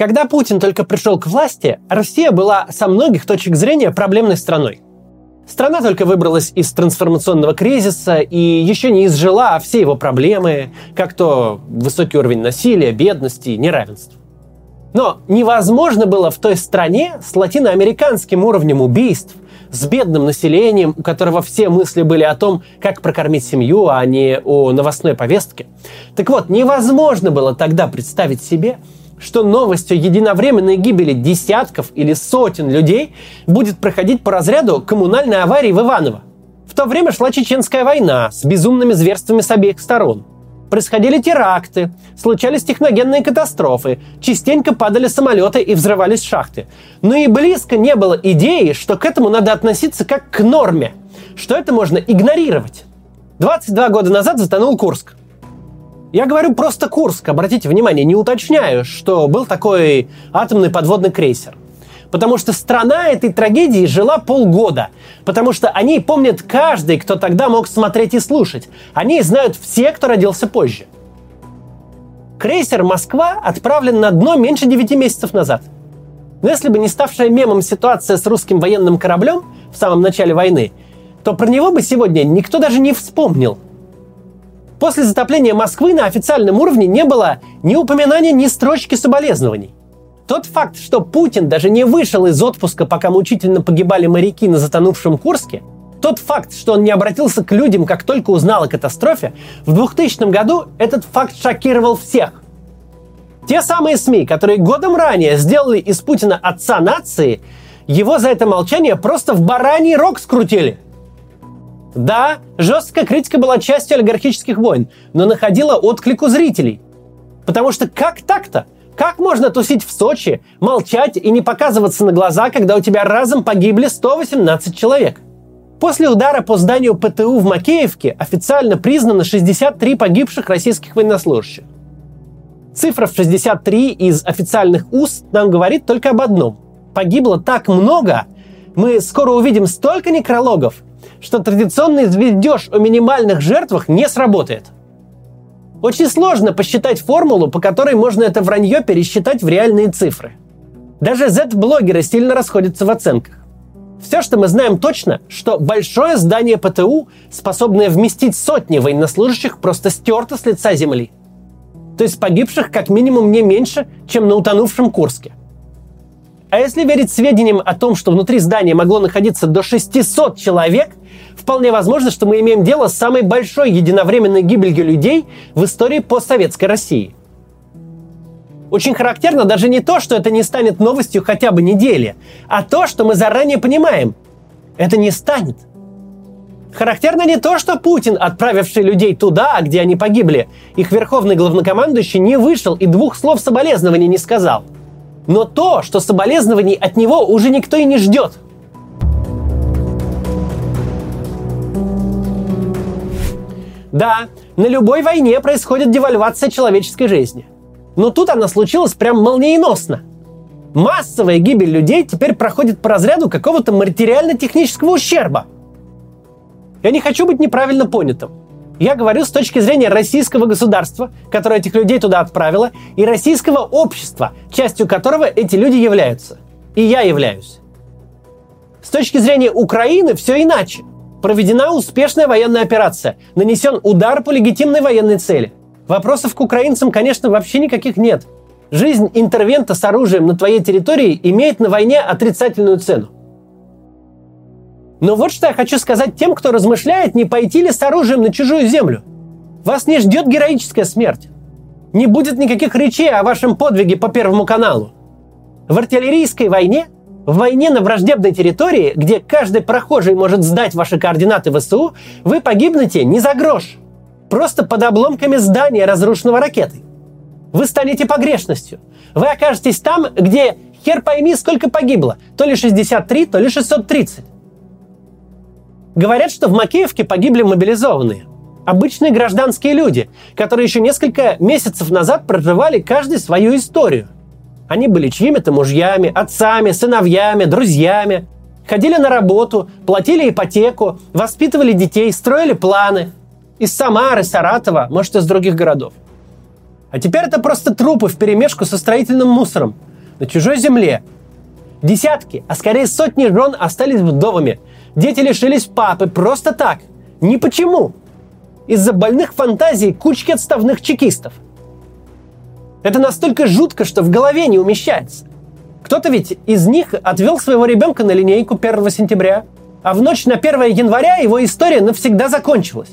Когда Путин только пришел к власти, Россия была со многих точек зрения проблемной страной. Страна только выбралась из трансформационного кризиса и еще не изжила все его проблемы, как то высокий уровень насилия, бедности, неравенства. Но невозможно было в той стране с латиноамериканским уровнем убийств, с бедным населением, у которого все мысли были о том, как прокормить семью, а не о новостной повестке. Так вот, невозможно было тогда представить себе, что новость о единовременной гибели десятков или сотен людей будет проходить по разряду коммунальной аварии в Иваново. В то время шла Чеченская война с безумными зверствами с обеих сторон. Происходили теракты, случались техногенные катастрофы, частенько падали самолеты и взрывались шахты. Но и близко не было идеи, что к этому надо относиться как к норме, что это можно игнорировать. 22 года назад затонул Курск. Я говорю просто Курск, обратите внимание, не уточняю, что был такой атомный подводный крейсер. Потому что страна этой трагедии жила полгода. Потому что они помнят каждый, кто тогда мог смотреть и слушать. Они знают все, кто родился позже. Крейсер «Москва» отправлен на дно меньше 9 месяцев назад. Но если бы не ставшая мемом ситуация с русским военным кораблем в самом начале войны, то про него бы сегодня никто даже не вспомнил – После затопления Москвы на официальном уровне не было ни упоминания, ни строчки соболезнований. Тот факт, что Путин даже не вышел из отпуска, пока мучительно погибали моряки на затонувшем Курске, тот факт, что он не обратился к людям, как только узнал о катастрофе, в 2000 году этот факт шокировал всех. Те самые СМИ, которые годом ранее сделали из Путина отца нации, его за это молчание просто в бараний рог скрутили – да, жесткая критика была частью олигархических войн, но находила отклик у зрителей. Потому что как так-то? Как можно тусить в Сочи, молчать и не показываться на глаза, когда у тебя разом погибли 118 человек? После удара по зданию ПТУ в Макеевке официально признано 63 погибших российских военнослужащих. Цифра в 63 из официальных уст нам говорит только об одном. Погибло так много, мы скоро увидим столько некрологов, что традиционный звездеж о минимальных жертвах не сработает. Очень сложно посчитать формулу, по которой можно это вранье пересчитать в реальные цифры. Даже Z-блогеры сильно расходятся в оценках. Все, что мы знаем точно, что большое здание ПТУ, способное вместить сотни военнослужащих, просто стерто с лица земли. То есть погибших как минимум не меньше, чем на утонувшем Курске. А если верить сведениям о том, что внутри здания могло находиться до 600 человек, вполне возможно, что мы имеем дело с самой большой единовременной гибелью людей в истории постсоветской России. Очень характерно даже не то, что это не станет новостью хотя бы недели, а то, что мы заранее понимаем. Это не станет. Характерно не то, что Путин, отправивший людей туда, где они погибли, их верховный главнокомандующий не вышел и двух слов соболезнования не сказал – но то, что соболезнований от него уже никто и не ждет. Да, на любой войне происходит девальвация человеческой жизни. Но тут она случилась прям молниеносно. Массовая гибель людей теперь проходит по разряду какого-то материально-технического ущерба. Я не хочу быть неправильно понятым. Я говорю с точки зрения российского государства, которое этих людей туда отправило, и российского общества, частью которого эти люди являются. И я являюсь. С точки зрения Украины все иначе. Проведена успешная военная операция. Нанесен удар по легитимной военной цели. Вопросов к украинцам, конечно, вообще никаких нет. Жизнь интервента с оружием на твоей территории имеет на войне отрицательную цену. Но вот что я хочу сказать тем, кто размышляет, не пойти ли с оружием на чужую землю. Вас не ждет героическая смерть. Не будет никаких речей о вашем подвиге по Первому каналу. В артиллерийской войне, в войне на враждебной территории, где каждый прохожий может сдать ваши координаты ВСУ, вы погибнете не за грош. Просто под обломками здания, разрушенного ракетой. Вы станете погрешностью. Вы окажетесь там, где хер пойми, сколько погибло. То ли 63, то ли 630. Говорят, что в Макеевке погибли мобилизованные. Обычные гражданские люди, которые еще несколько месяцев назад проживали каждый свою историю. Они были чьими-то мужьями, отцами, сыновьями, друзьями. Ходили на работу, платили ипотеку, воспитывали детей, строили планы. Из Самары, Саратова, может, из других городов. А теперь это просто трупы в перемешку со строительным мусором. на чужой земле. Десятки, а скорее сотни жен остались вдовами. Дети лишились папы просто так. Ни почему. Из-за больных фантазий кучки отставных чекистов. Это настолько жутко, что в голове не умещается. Кто-то ведь из них отвел своего ребенка на линейку 1 сентября, а в ночь на 1 января его история навсегда закончилась.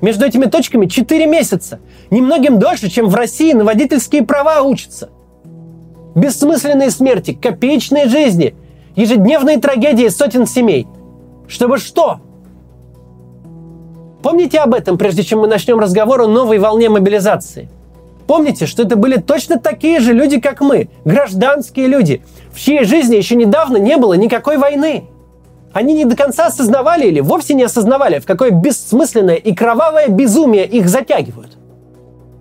Между этими точками 4 месяца. Немногим дольше, чем в России на водительские права учатся. Бессмысленные смерти, копеечные жизни, ежедневные трагедии сотен семей. Чтобы что? Помните об этом, прежде чем мы начнем разговор о новой волне мобилизации. Помните, что это были точно такие же люди, как мы, гражданские люди, в чьей жизни еще недавно не было никакой войны. Они не до конца осознавали или вовсе не осознавали, в какое бессмысленное и кровавое безумие их затягивают.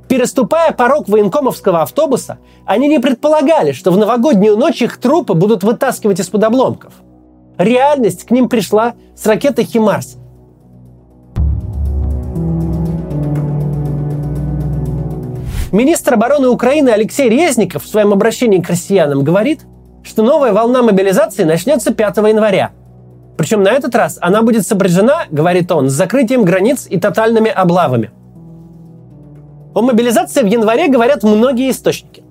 Переступая порог военкомовского автобуса, они не предполагали, что в новогоднюю ночь их трупы будут вытаскивать из-под обломков. Реальность к ним пришла с ракеты «Химарс». Министр обороны Украины Алексей Резников в своем обращении к россиянам говорит, что новая волна мобилизации начнется 5 января. Причем на этот раз она будет сопряжена, говорит он, с закрытием границ и тотальными облавами. О мобилизации в январе говорят многие источники.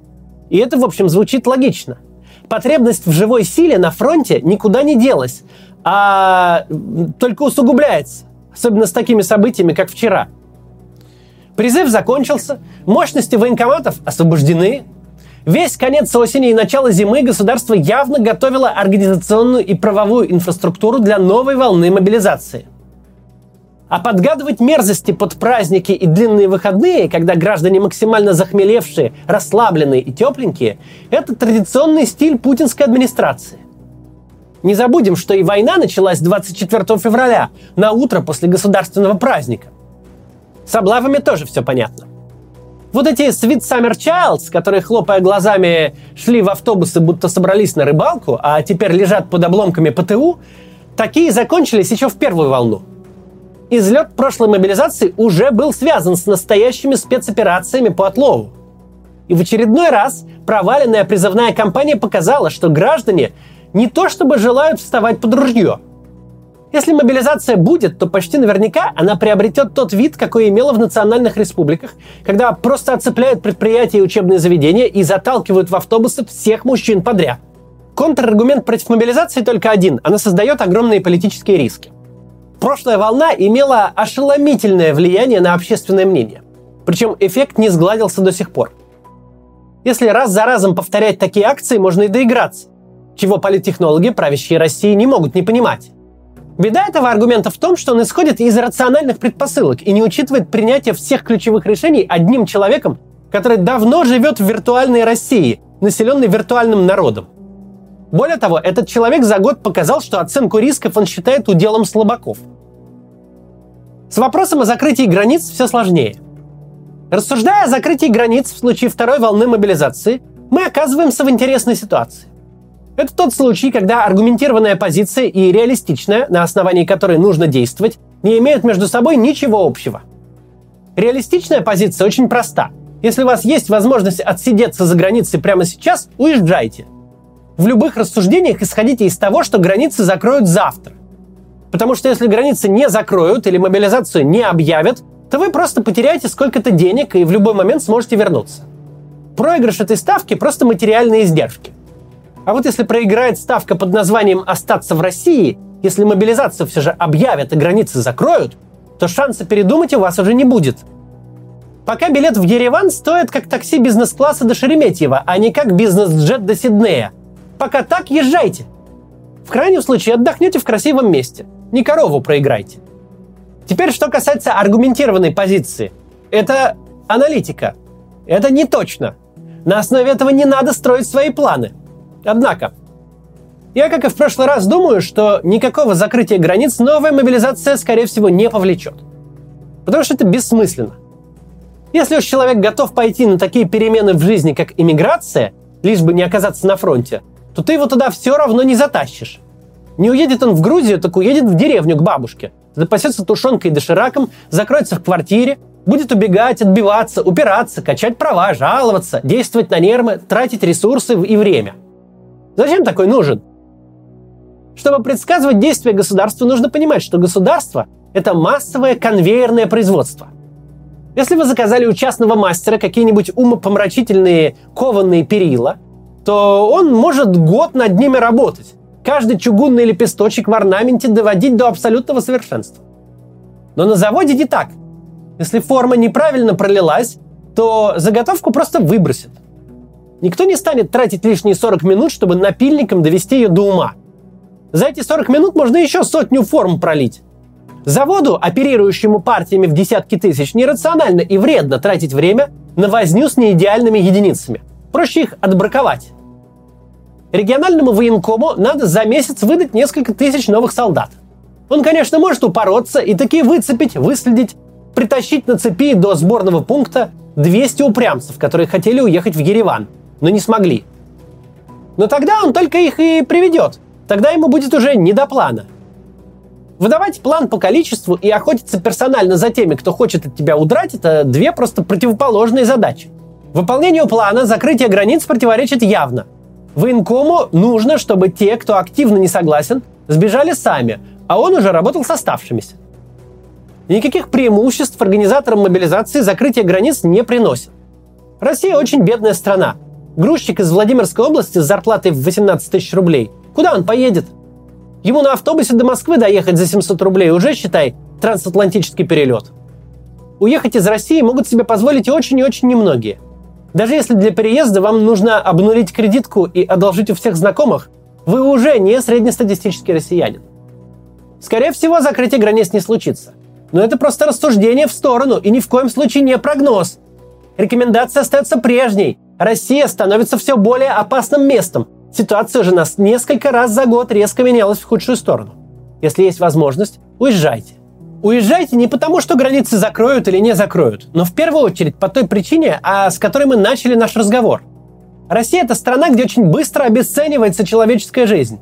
И это, в общем, звучит логично. Потребность в живой силе на фронте никуда не делась, а только усугубляется. Особенно с такими событиями, как вчера. Призыв закончился, мощности военкоматов освобождены, Весь конец осени и начало зимы государство явно готовило организационную и правовую инфраструктуру для новой волны мобилизации. А подгадывать мерзости под праздники и длинные выходные, когда граждане максимально захмелевшие, расслабленные и тепленькие, это традиционный стиль путинской администрации. Не забудем, что и война началась 24 февраля, на утро после государственного праздника. С облавами тоже все понятно. Вот эти Sweet Summer Childs, которые, хлопая глазами, шли в автобусы, будто собрались на рыбалку, а теперь лежат под обломками ПТУ, такие закончились еще в первую волну. Излет прошлой мобилизации уже был связан с настоящими спецоперациями по отлову. И в очередной раз проваленная призывная кампания показала, что граждане не то чтобы желают вставать под ружье – если мобилизация будет, то почти наверняка она приобретет тот вид, какой имела в национальных республиках, когда просто оцепляют предприятия и учебные заведения и заталкивают в автобусы всех мужчин подряд. Контраргумент против мобилизации только один – она создает огромные политические риски. Прошлая волна имела ошеломительное влияние на общественное мнение. Причем эффект не сгладился до сих пор. Если раз за разом повторять такие акции, можно и доиграться, чего политтехнологи правящей России не могут не понимать. Беда этого аргумента в том, что он исходит из рациональных предпосылок и не учитывает принятие всех ключевых решений одним человеком, который давно живет в виртуальной России, населенной виртуальным народом. Более того, этот человек за год показал, что оценку рисков он считает уделом слабаков. С вопросом о закрытии границ все сложнее. Рассуждая о закрытии границ в случае второй волны мобилизации, мы оказываемся в интересной ситуации. Это тот случай, когда аргументированная позиция и реалистичная, на основании которой нужно действовать, не имеют между собой ничего общего. Реалистичная позиция очень проста. Если у вас есть возможность отсидеться за границей прямо сейчас, уезжайте. В любых рассуждениях исходите из того, что границы закроют завтра. Потому что если границы не закроют или мобилизацию не объявят, то вы просто потеряете сколько-то денег и в любой момент сможете вернуться. Проигрыш этой ставки – просто материальные издержки. А вот если проиграет ставка под названием «Остаться в России», если мобилизацию все же объявят и границы закроют, то шанса передумать у вас уже не будет. Пока билет в Ереван стоит как такси бизнес-класса до Шереметьева, а не как бизнес-джет до Сиднея. Пока так, езжайте. В крайнем случае отдохнете в красивом месте. Не корову проиграйте. Теперь, что касается аргументированной позиции. Это аналитика. Это не точно. На основе этого не надо строить свои планы – Однако, я, как и в прошлый раз, думаю, что никакого закрытия границ новая мобилизация, скорее всего, не повлечет. Потому что это бессмысленно. Если уж человек готов пойти на такие перемены в жизни, как иммиграция, лишь бы не оказаться на фронте, то ты его туда все равно не затащишь. Не уедет он в Грузию, так уедет в деревню к бабушке. Запасется тушенкой и дошираком, закроется в квартире, Будет убегать, отбиваться, упираться, качать права, жаловаться, действовать на нервы, тратить ресурсы и время. Зачем такой нужен? Чтобы предсказывать действия государства, нужно понимать, что государство – это массовое конвейерное производство. Если вы заказали у частного мастера какие-нибудь умопомрачительные кованые перила, то он может год над ними работать. Каждый чугунный лепесточек в орнаменте доводить до абсолютного совершенства. Но на заводе не так – если форма неправильно пролилась, то заготовку просто выбросят. Никто не станет тратить лишние 40 минут, чтобы напильником довести ее до ума. За эти 40 минут можно еще сотню форм пролить. Заводу, оперирующему партиями в десятки тысяч, нерационально и вредно тратить время на возню с неидеальными единицами. Проще их отбраковать. Региональному военкому надо за месяц выдать несколько тысяч новых солдат. Он, конечно, может упороться и такие выцепить, выследить, притащить на цепи до сборного пункта 200 упрямцев, которые хотели уехать в Ереван, но не смогли. Но тогда он только их и приведет. Тогда ему будет уже не до плана. Выдавать план по количеству и охотиться персонально за теми, кто хочет от тебя удрать, это две просто противоположные задачи. Выполнению плана закрытие границ противоречит явно. Военкому нужно, чтобы те, кто активно не согласен, сбежали сами, а он уже работал с оставшимися. Никаких преимуществ организаторам мобилизации закрытие границ не приносит. Россия очень бедная страна. Грузчик из Владимирской области с зарплатой в 18 тысяч рублей. Куда он поедет? Ему на автобусе до Москвы доехать за 700 рублей уже, считай, трансатлантический перелет. Уехать из России могут себе позволить очень и очень немногие. Даже если для переезда вам нужно обнулить кредитку и одолжить у всех знакомых, вы уже не среднестатистический россиянин. Скорее всего, закрытие границ не случится – но это просто рассуждение в сторону и ни в коем случае не прогноз. Рекомендация остается прежней. Россия становится все более опасным местом. Ситуация же нас несколько раз за год резко менялась в худшую сторону. Если есть возможность, уезжайте. Уезжайте не потому, что границы закроют или не закроют, но в первую очередь по той причине, а с которой мы начали наш разговор. Россия – это страна, где очень быстро обесценивается человеческая жизнь.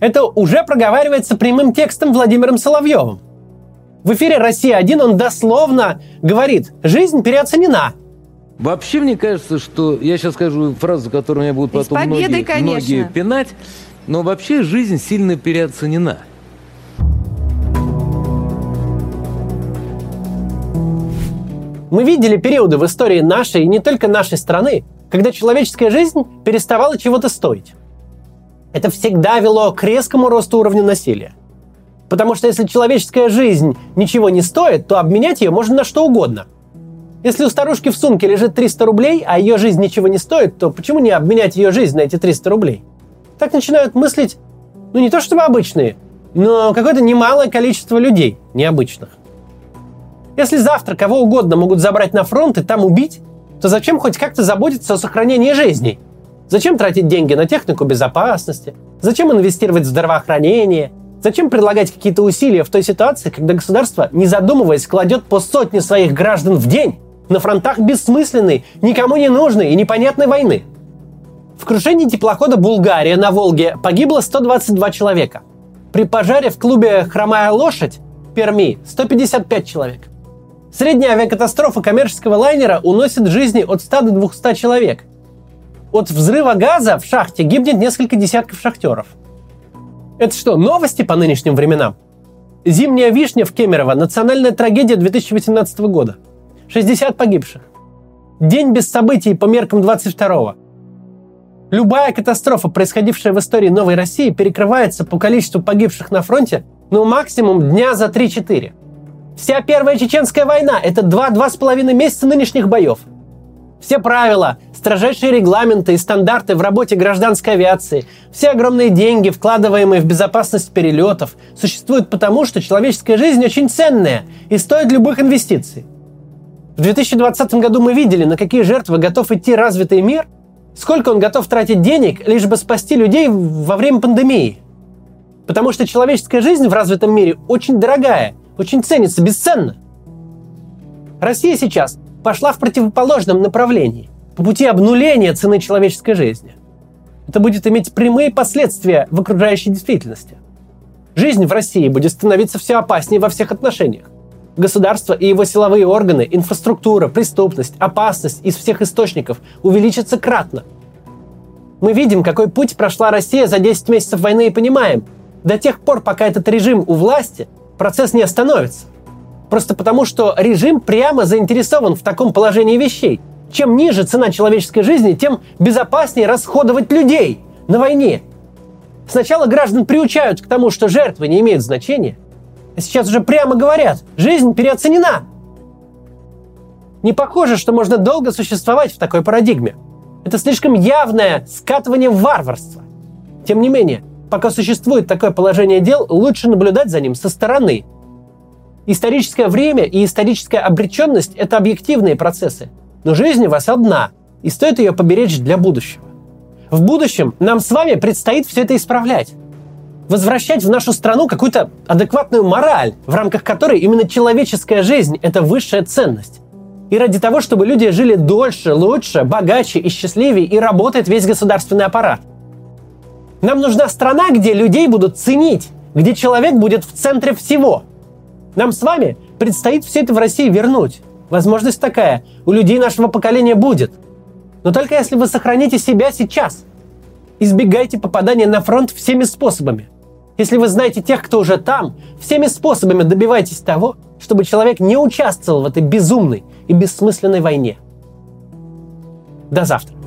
Это уже проговаривается прямым текстом Владимиром Соловьевым – в эфире «Россия-1» он дословно говорит, жизнь переоценена. Вообще, мне кажется, что... Я сейчас скажу фразу, которую меня будут потом победой, многие, многие пинать. Но вообще жизнь сильно переоценена. Мы видели периоды в истории нашей и не только нашей страны, когда человеческая жизнь переставала чего-то стоить. Это всегда вело к резкому росту уровня насилия. Потому что если человеческая жизнь ничего не стоит, то обменять ее можно на что угодно. Если у старушки в сумке лежит 300 рублей, а ее жизнь ничего не стоит, то почему не обменять ее жизнь на эти 300 рублей? Так начинают мыслить, ну не то чтобы обычные, но какое-то немалое количество людей необычных. Если завтра кого угодно могут забрать на фронт и там убить, то зачем хоть как-то заботиться о сохранении жизней? Зачем тратить деньги на технику безопасности? Зачем инвестировать в здравоохранение? Зачем предлагать какие-то усилия в той ситуации, когда государство, не задумываясь, кладет по сотне своих граждан в день на фронтах бессмысленной, никому не нужной и непонятной войны? В крушении теплохода «Булгария» на Волге погибло 122 человека. При пожаре в клубе «Хромая лошадь» Перми 155 человек. Средняя авиакатастрофа коммерческого лайнера уносит жизни от 100 до 200 человек. От взрыва газа в шахте гибнет несколько десятков шахтеров – это что, новости по нынешним временам? Зимняя вишня в Кемерово – национальная трагедия 2018 года. 60 погибших. День без событий по меркам 22-го. Любая катастрофа, происходившая в истории Новой России, перекрывается по количеству погибших на фронте ну максимум дня за 3-4. Вся Первая Чеченская война – это 2-2,5 месяца нынешних боев – все правила, строжайшие регламенты и стандарты в работе гражданской авиации, все огромные деньги, вкладываемые в безопасность перелетов, существуют потому, что человеческая жизнь очень ценная и стоит любых инвестиций. В 2020 году мы видели, на какие жертвы готов идти развитый мир, сколько он готов тратить денег, лишь бы спасти людей во время пандемии. Потому что человеческая жизнь в развитом мире очень дорогая, очень ценится, бесценна. Россия сейчас пошла в противоположном направлении, по пути обнуления цены человеческой жизни. Это будет иметь прямые последствия в окружающей действительности. Жизнь в России будет становиться все опаснее во всех отношениях. Государство и его силовые органы, инфраструктура, преступность, опасность из всех источников увеличатся кратно. Мы видим, какой путь прошла Россия за 10 месяцев войны и понимаем, до тех пор, пока этот режим у власти, процесс не остановится. Просто потому, что режим прямо заинтересован в таком положении вещей. Чем ниже цена человеческой жизни, тем безопаснее расходовать людей на войне. Сначала граждан приучают к тому, что жертвы не имеют значения, а сейчас уже прямо говорят, жизнь переоценена. Не похоже, что можно долго существовать в такой парадигме. Это слишком явное скатывание в варварство. Тем не менее, пока существует такое положение дел, лучше наблюдать за ним со стороны. Историческое время и историческая обреченность – это объективные процессы. Но жизнь у вас одна, и стоит ее поберечь для будущего. В будущем нам с вами предстоит все это исправлять. Возвращать в нашу страну какую-то адекватную мораль, в рамках которой именно человеческая жизнь – это высшая ценность. И ради того, чтобы люди жили дольше, лучше, богаче и счастливее, и работает весь государственный аппарат. Нам нужна страна, где людей будут ценить, где человек будет в центре всего. Нам с вами предстоит все это в России вернуть. Возможность такая у людей нашего поколения будет. Но только если вы сохраните себя сейчас. Избегайте попадания на фронт всеми способами. Если вы знаете тех, кто уже там, всеми способами добивайтесь того, чтобы человек не участвовал в этой безумной и бессмысленной войне. До завтра.